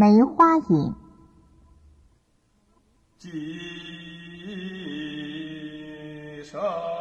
梅花引。今生。